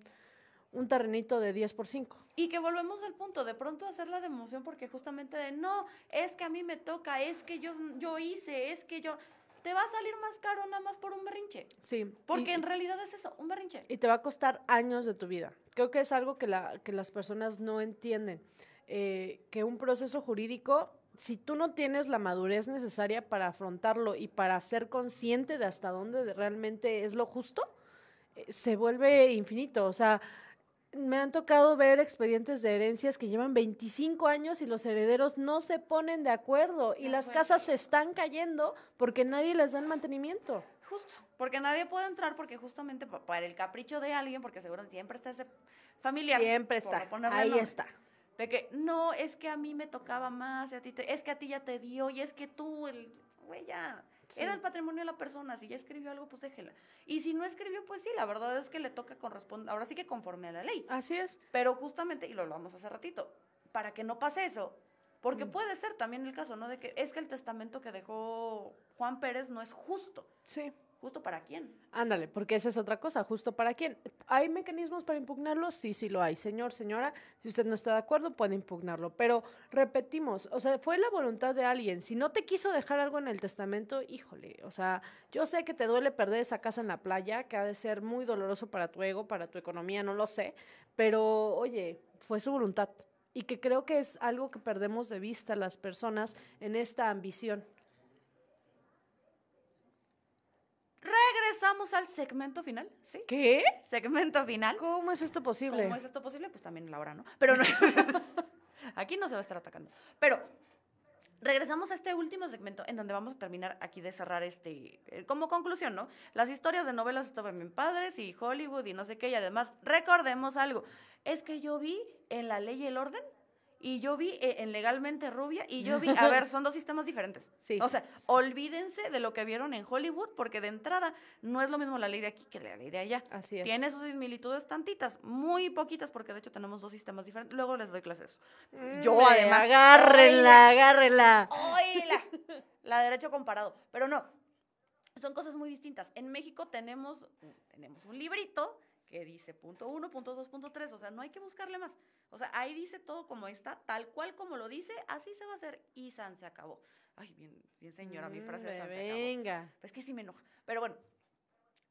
un terrenito de 10 por 5. Y que volvemos al punto, de pronto hacerla de emoción porque justamente de, no, es que a mí me toca, es que yo, yo hice, es que yo... Te va a salir más caro nada más por un berrinche. Sí. Porque y- en realidad es eso, un berrinche. y te va a costar años de tu vida. Creo que es algo que, la, que las personas no entienden. eh, que un proceso jurídico, si tú no tienes la madurez necesaria para afrontarlo y para ser consciente de hasta dónde de- realmente es lo justo, eh, se vuelve infinito. O sea, me han tocado ver expedientes de herencias que llevan 25 años y los herederos no se ponen de acuerdo y La las casas se están cayendo porque nadie les da el mantenimiento. Justo, porque nadie puede entrar porque justamente pa- para el capricho de alguien, porque seguro siempre está ese familiar. Siempre está, ahí nombre, está. De que, no, es que a mí me tocaba más, y a ti te- es que a ti ya te dio, y es que tú, el, güey, ya, Sí. era el patrimonio de la persona, si ya escribió algo, pues déjela. Y si no escribió, pues sí, la verdad es que le toca corresponder, ahora sí que conforme a la ley. Así es. Pero justamente, y lo hablamos hace ratito, para que no pase eso, porque Mm. puede ser también el caso, ¿no? De que es que el testamento que dejó Juan Pérez no es justo. Sí. ¿Justo para quién? Ándale, porque esa es otra cosa, justo para quién. ¿Hay mecanismos para impugnarlo? Sí, sí lo hay. Señor, señora, si usted no está de acuerdo, puede impugnarlo. Pero repetimos, o sea, fue la voluntad de alguien. Si no te quiso dejar algo en el testamento, híjole, o sea, yo sé que te duele perder esa casa en la playa, que ha de ser muy doloroso para tu ego, para tu economía, no lo sé, pero oye, fue su voluntad. Y que creo que es algo que perdemos de vista las personas en esta ambición. Regresamos al segmento final, ¿sí? ¿Qué? Segmento final. ¿Cómo es esto posible? ¿Cómo es esto posible? Pues también la hora, ¿no? Pero no. [laughs] aquí no se va a estar atacando. Pero regresamos a este último segmento en donde vamos a terminar aquí de cerrar este, eh, como conclusión, ¿no? Las historias de novelas estaban bien padres y Hollywood y no sé qué, y además recordemos algo, es que yo vi en La Ley y el Orden y yo vi eh, en Legalmente Rubia y yo vi, a ver, [laughs] son dos sistemas diferentes. Sí. O sea, olvídense de lo que vieron en Hollywood porque de entrada no es lo mismo la ley de aquí que la ley de allá. Así es. Tiene sus similitudes tantitas, muy poquitas, porque de hecho tenemos dos sistemas diferentes. Luego les doy clases. Yo, Hombre, además. Agárrenla, agárrenla. ¡Oíla! [laughs] La de derecho comparado. Pero no, son cosas muy distintas. En México tenemos, tenemos un librito que dice punto uno, punto dos, punto tres. O sea, no hay que buscarle más. O sea, ahí dice todo como está, tal cual como lo dice, así se va a hacer. Y San se acabó. Ay, bien, bien señora, mi frase de San se acabó. Venga. Pues que sí me enoja. Pero bueno,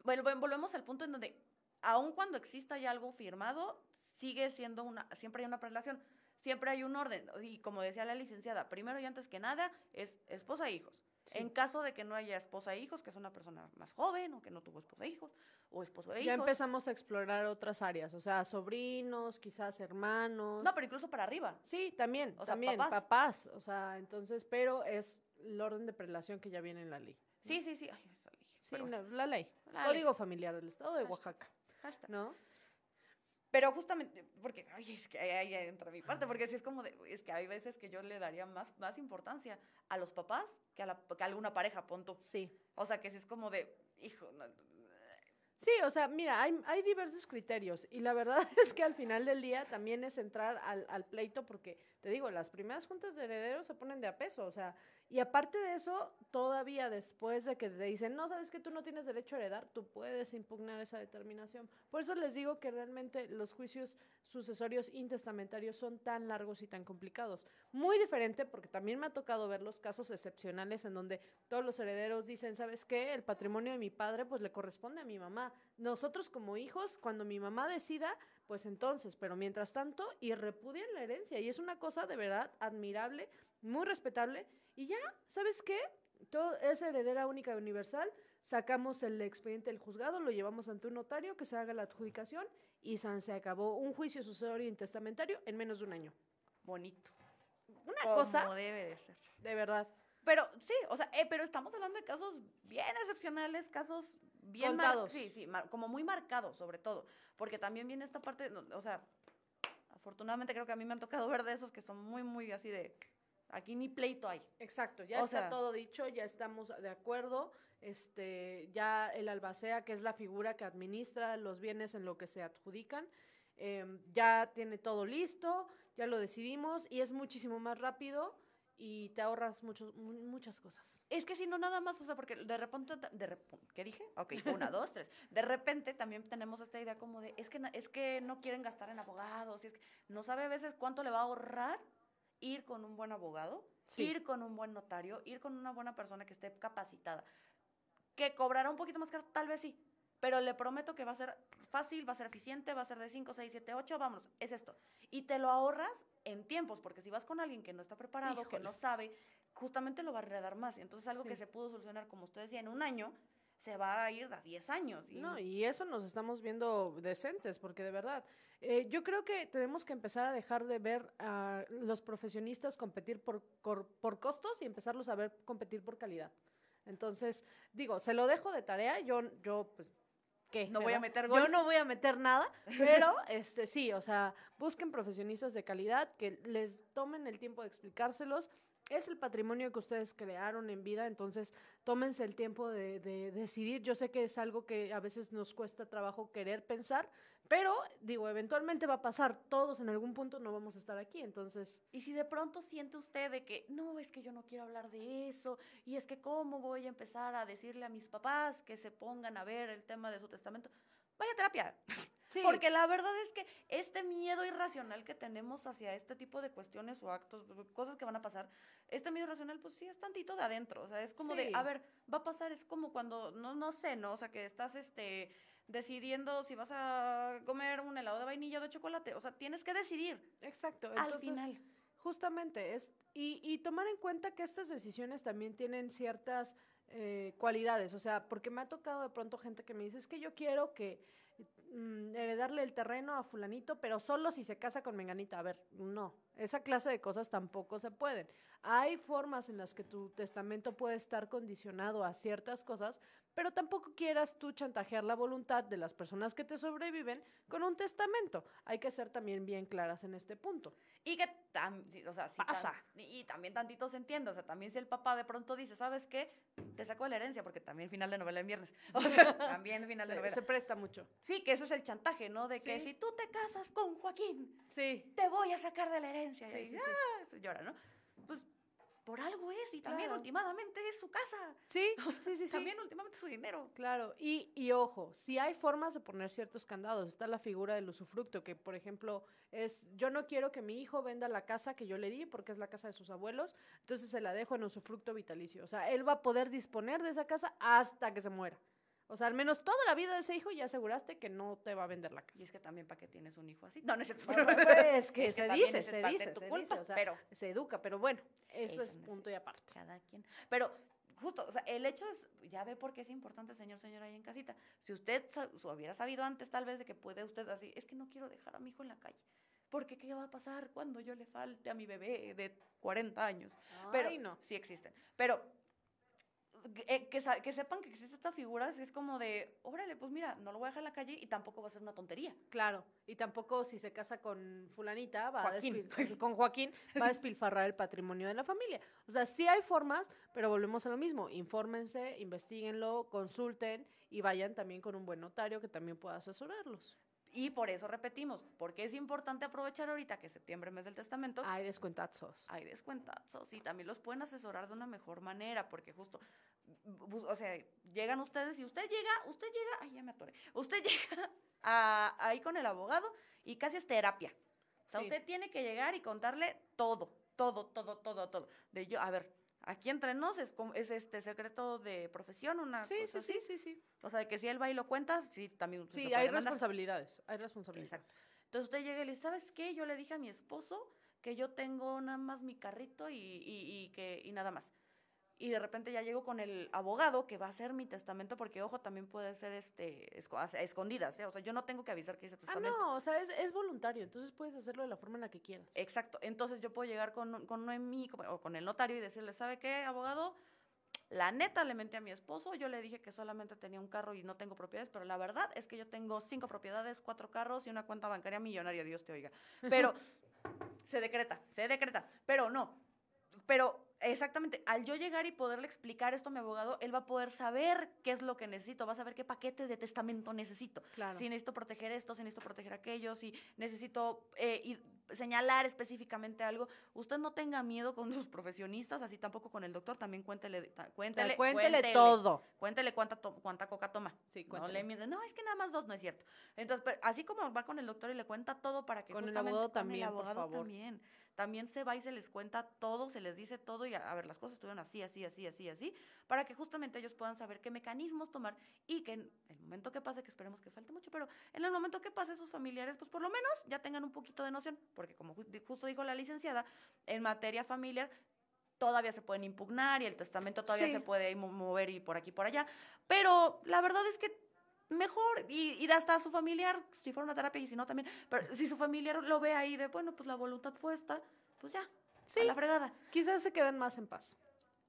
bueno, vol- volvemos al punto en donde, aun cuando exista ya algo firmado, sigue siendo una, siempre hay una prelación, siempre hay un orden. Y como decía la licenciada, primero y antes que nada es esposa e hijos. Sí. En caso de que no haya esposa e hijos, que es una persona más joven o que no tuvo esposa e hijos, o esposo e Ya hijos. empezamos a explorar otras áreas, o sea, sobrinos, quizás hermanos. No, pero incluso para arriba. Sí, también, O sea, también, papás. papás. o sea, entonces, pero es el orden de prelación que ya viene en la ley. ¿no? Sí, sí, sí. Ay, esa ley. Sí, bueno, la, la ley. La Código familiar del Estado de Hashtag. Oaxaca, hashtag. ¿no? Pero justamente, porque, ay, es que ahí, entra mi parte, porque sí es como de, es que hay veces que yo le daría más, más importancia a los papás que a, la, que a alguna pareja, punto. Sí. O sea, que sí es como de, hijo, no, Sí, o sea, mira, hay, hay diversos criterios y la verdad [laughs] es que al final del día también es entrar al, al pleito porque, te digo, las primeras juntas de herederos se ponen de a peso, o sea, y aparte de eso, todavía después de que te dicen, no, sabes que tú no tienes derecho a heredar, tú puedes impugnar esa determinación. Por eso les digo que realmente los juicios sucesorios intestamentarios son tan largos y tan complicados. Muy diferente porque también me ha tocado ver los casos excepcionales en donde todos los herederos dicen, ¿sabes qué? El patrimonio de mi padre pues le corresponde a mi mamá. Nosotros como hijos, cuando mi mamá decida, pues entonces, pero mientras tanto, y repudian la herencia. Y es una cosa de verdad admirable, muy respetable. Y ya, ¿sabes qué? Todo es heredera única y universal. Sacamos el expediente del juzgado, lo llevamos ante un notario que se haga la adjudicación y san se acabó un juicio sucesorio intestamentario en menos de un año. bonito. Una Como cosa, debe de ser. de verdad. Pero sí, o sea, eh, pero estamos hablando de casos bien excepcionales, casos bien mar- Contados. Sí, sí, mar- como muy marcados, sobre todo. Porque también viene esta parte, no, o sea, afortunadamente creo que a mí me han tocado ver de esos que son muy, muy así de. Aquí ni pleito hay. Exacto, ya O está sea- todo dicho, ya estamos de acuerdo. Este, ya el albacea, que es la figura que administra los bienes en lo que se adjudican, em, ya tiene todo listo, ya lo decidimos y es muchísimo más rápido y te ahorras muchos, mu- muchas cosas. Es que si no, nada más, o sea, porque de repente, de repente, ¿Qué dije? Ok, una, [laughs] dos, tres. De repente también tenemos esta idea como de, es que, es que no quieren gastar en abogados, y es que no sabe a veces cuánto le va a ahorrar ir con un buen abogado, ir con un buen notario, ir con una buena persona que esté capacitada. Que cobrará un poquito más caro, tal vez sí, pero le prometo que va a ser fácil, va a ser eficiente, va a ser de 5, 6, 7, 8, vámonos, es esto. Y te lo ahorras en tiempos, porque si vas con alguien que no está preparado, que no sabe, justamente lo va a redar más. Entonces, algo que se pudo solucionar, como usted decía, en un año, se va a ir a 10 años. Y... No, y eso nos estamos viendo decentes, porque de verdad, eh, yo creo que tenemos que empezar a dejar de ver a los profesionistas competir por, por, costos y empezarlos a ver competir por calidad. Entonces, digo, se lo dejo de tarea, yo, yo pues, ¿qué? No voy a meter gol. Yo no voy a meter nada, pero [laughs] este sí, o sea, busquen profesionistas de calidad que les tomen el tiempo de explicárselos, es el patrimonio que ustedes crearon en vida, entonces tómense el tiempo de, decidir. Yo sé que es algo que a veces nos cuesta trabajo querer pensar, pero digo, eventualmente va a pasar, todos en algún punto no vamos a estar aquí, entonces... Y si de pronto siente usted de que, no, es que yo no quiero hablar de eso, y es que cómo voy a empezar a decirle a mis papás que se pongan a ver el tema de su testamento, vaya terapia. Porque la verdad es que este miedo irracional que tenemos hacia este tipo de cuestiones o actos, cosas que van a pasar, este miedo irracional, pues sí es tantito de adentro. O sea, es como de, a ver, va a pasar, es como cuando, no, no sé, ¿no? O sea, que estás este decidiendo si vas a comer un helado de vainilla o de chocolate. O sea, tienes que decidir. Exacto. Al final. Justamente, es, y, y tomar en cuenta que estas decisiones también tienen ciertas eh, cualidades. O sea, porque me ha tocado de pronto gente que me dice, es que yo quiero que Mm, heredarle el terreno a fulanito, pero solo si se casa con menganita. A ver, no, esa clase de cosas tampoco se pueden. Hay formas en las que tu testamento puede estar condicionado a ciertas cosas, pero tampoco quieras tú chantajear la voluntad de las personas que te sobreviven con un testamento. Hay que ser también bien claras en este punto. Y que o sea, pasa. y también tantito se entiende, o sea, también si el papá de pronto dice, ¿sabes qué? Te saco la herencia, porque también final de novela en viernes. [laughs] O sea, también final de novela. Se presta mucho. Sí, que eso es el chantaje, ¿no? De que si tú te casas con Joaquín, sí. te voy a sacar de la herencia. Sí, y sí, ah, llora, ¿no? Por algo es y también últimamente es su casa. Sí, [laughs] sí, sí, También últimamente es su dinero. Claro, y, y ojo, si hay formas de poner ciertos candados, está la figura del usufructo, que por ejemplo es, yo no quiero que mi hijo venda la casa que yo le di porque es la casa de sus abuelos, entonces se la dejo en usufructo vitalicio. O sea, él va a poder disponer de esa casa hasta que se muera. O sea, al menos toda la vida de ese hijo ya aseguraste que no te va a vender la casa. Y es que también para qué tienes un hijo así. No, no es cierto. pues, [laughs] que se dice, se dice, se dice, o sea, pero se educa, pero bueno, eso, es punto y aparte. Cada quien. Pero justo, o sea, el hecho es, ya ve por qué es importante, señor, señora, ahí en casita. Si usted hubiera sabido antes, tal vez, de que puede usted así, es que no quiero dejar a mi hijo en la calle. Porque ¿qué va a pasar cuando yo le falte a mi bebé de 40 años? pero no. sí existen. Pero eh, que, que, sepan que existe esta figura, es como de, órale, pues mira, no lo voy a dejar en la calle y tampoco va a ser una tontería. Claro, y tampoco si se casa con fulanita, va A [laughs] con Joaquín, va a despilfarrar el patrimonio de la familia. O sea, sí hay formas, pero volvemos a lo mismo, infórmense, investiguenlo, consulten y vayan también con un buen notario que también pueda asesorarlos. Y por eso repetimos, porque es importante aprovechar ahorita que septiembre, mes del testamento. Hay descuentazos. Hay descuentazos y también los pueden asesorar de una mejor manera, porque justo, o sea, llegan ustedes y usted llega, usted llega, ay, ya me atoré, usted [laughs] llega ahí con el abogado y casi es terapia. O sea, usted tiene que llegar y contarle todo, todo, todo, todo, todo. De yo, a ver, aquí entre nos es, es este secreto de profesión, una sí, cosa sí, sí, sí, sí. O sea, que si él va y lo cuenta, sí, también. Sí, hay responsabilidades, hay responsabilidades. Exacto. Entonces usted llega y le dice, ¿sabes qué? Yo le dije a mi esposo que yo tengo nada más mi carrito y, y, y que, y nada más y de repente ya llego con el abogado que va a hacer mi testamento, porque ojo, también puede ser este escondidas, ¿eh? O sea, yo no tengo que avisar que hice testamento. Ah, no, o sea, es, es, voluntario, entonces puedes hacerlo de la forma en la que quieras. Exacto, entonces yo puedo llegar con, con Noemí o con el notario y decirle, ¿sabe qué, abogado? La neta le menté a mi esposo, yo le dije que solamente tenía un carro y no tengo propiedades, pero la verdad es que yo tengo cinco propiedades, cuatro carros y una cuenta bancaria millonaria, Dios te oiga. Pero [laughs] se decreta, se decreta, pero no, pero Exactamente. Al yo llegar y poderle explicar esto a mi abogado, él va a poder saber qué es lo que necesito, va a saber qué paquete de testamento necesito. Claro. Si necesito proteger esto, si necesito proteger aquello, si necesito eh, y señalar específicamente algo. Usted no tenga miedo con sus profesionistas, así tampoco con el doctor, también cuéntele, ta- cuéntele, cuéntele todo. Cuéntele cuánta, to- cuánta coca toma. Sí, no cuéntele. le no, es que nada más dos, no es cierto. Entonces, pues, así como va con el doctor y le cuenta todo para que Con el justamente- abogado con el también, por abogado favor. también. También se va y se les cuenta todo, se les dice todo y a, a ver, las cosas estuvieron así, así, así, así, así, para que justamente ellos puedan saber qué mecanismos tomar y que en el momento que pase, que esperemos que falte mucho, pero en el momento que pase sus familiares, pues por lo menos ya tengan un poquito de noción, porque como ju- justo dijo la licenciada, en materia familiar todavía se pueden impugnar y el testamento todavía Sí. se puede mover y por aquí por allá, pero la verdad es que mejor y, y hasta su familiar, si fuera una terapia y si no también, pero si su familiar lo ve ahí de, bueno, pues la voluntad fue esta, pues ya, Sí. a la fregada. Quizás se queden más en paz.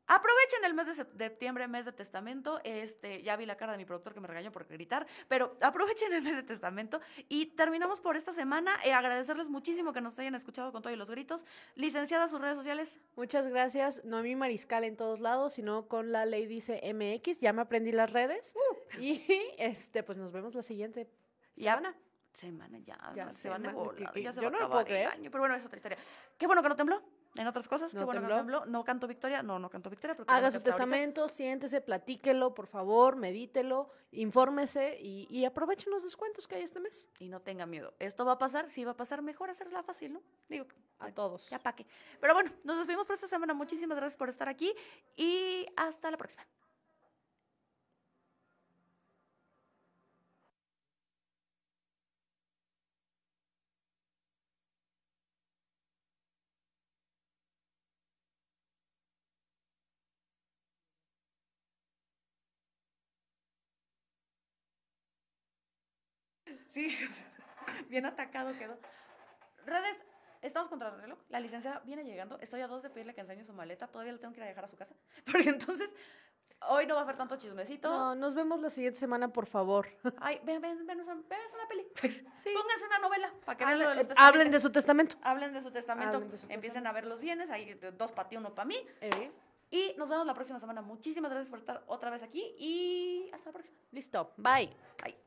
Aprovechen el mes de sep- de septiembre, mes de testamento. Este, ya vi la cara de mi productor que me regañó por gritar, pero [laughs] aprovechen el mes de testamento y terminamos por esta semana. Eh, agradecerles muchísimo que nos hayan escuchado con todos los gritos. Licenciada, sus redes sociales. Muchas gracias. Noemí Mariscal en todos lados, sino con la ley dice MX. Ya me aprendí las redes. Y este, pues nos vemos la siguiente Ya. semana. Semana ya, Ya se van de semana, volada, ya se yo va no a acabar el año, pero bueno, es otra historia. Qué bueno que no tembló. En otras cosas, No bueno que tembló. no tembló. No canto victoria, no, no canto victoria. porque Haga bueno su ahorita- testamento, siéntese, platíquelo, por favor, medítelo, infórmese y, y aprovechen los descuentos que hay este mes. Y no tenga miedo. Esto va a pasar, sí va a pasar, mejor hacerla fácil, ¿no? Digo, A bueno, todos. ya pa' qué. Pero bueno, nos despedimos por esta semana. Muchísimas gracias por estar aquí y hasta la próxima. Sí, [laughs] bien atacado quedó. Redes, estamos contra el reloj. La licenciada viene llegando. Estoy a dos de pedirle que enseñe su maleta. Todavía la tengo que ir a dejar a su casa. [laughs] Porque entonces, hoy no va a haber tanto chismecito. No, nos vemos la siguiente semana, por favor. [laughs] Ay, ven, ven, ven, ven, ven, una peli. Sí. Pónganse una novela para que vean lo de los Hablen, hablen de su testamento. Hablen de su testamento. Hablen de su Empiecen testamento. a ver los bienes. Hay dos para ti, uno para mí. Eh, Y nos vemos la próxima semana. Muchísimas gracias por estar otra vez aquí y hasta la próxima. listo. Bye. Bye.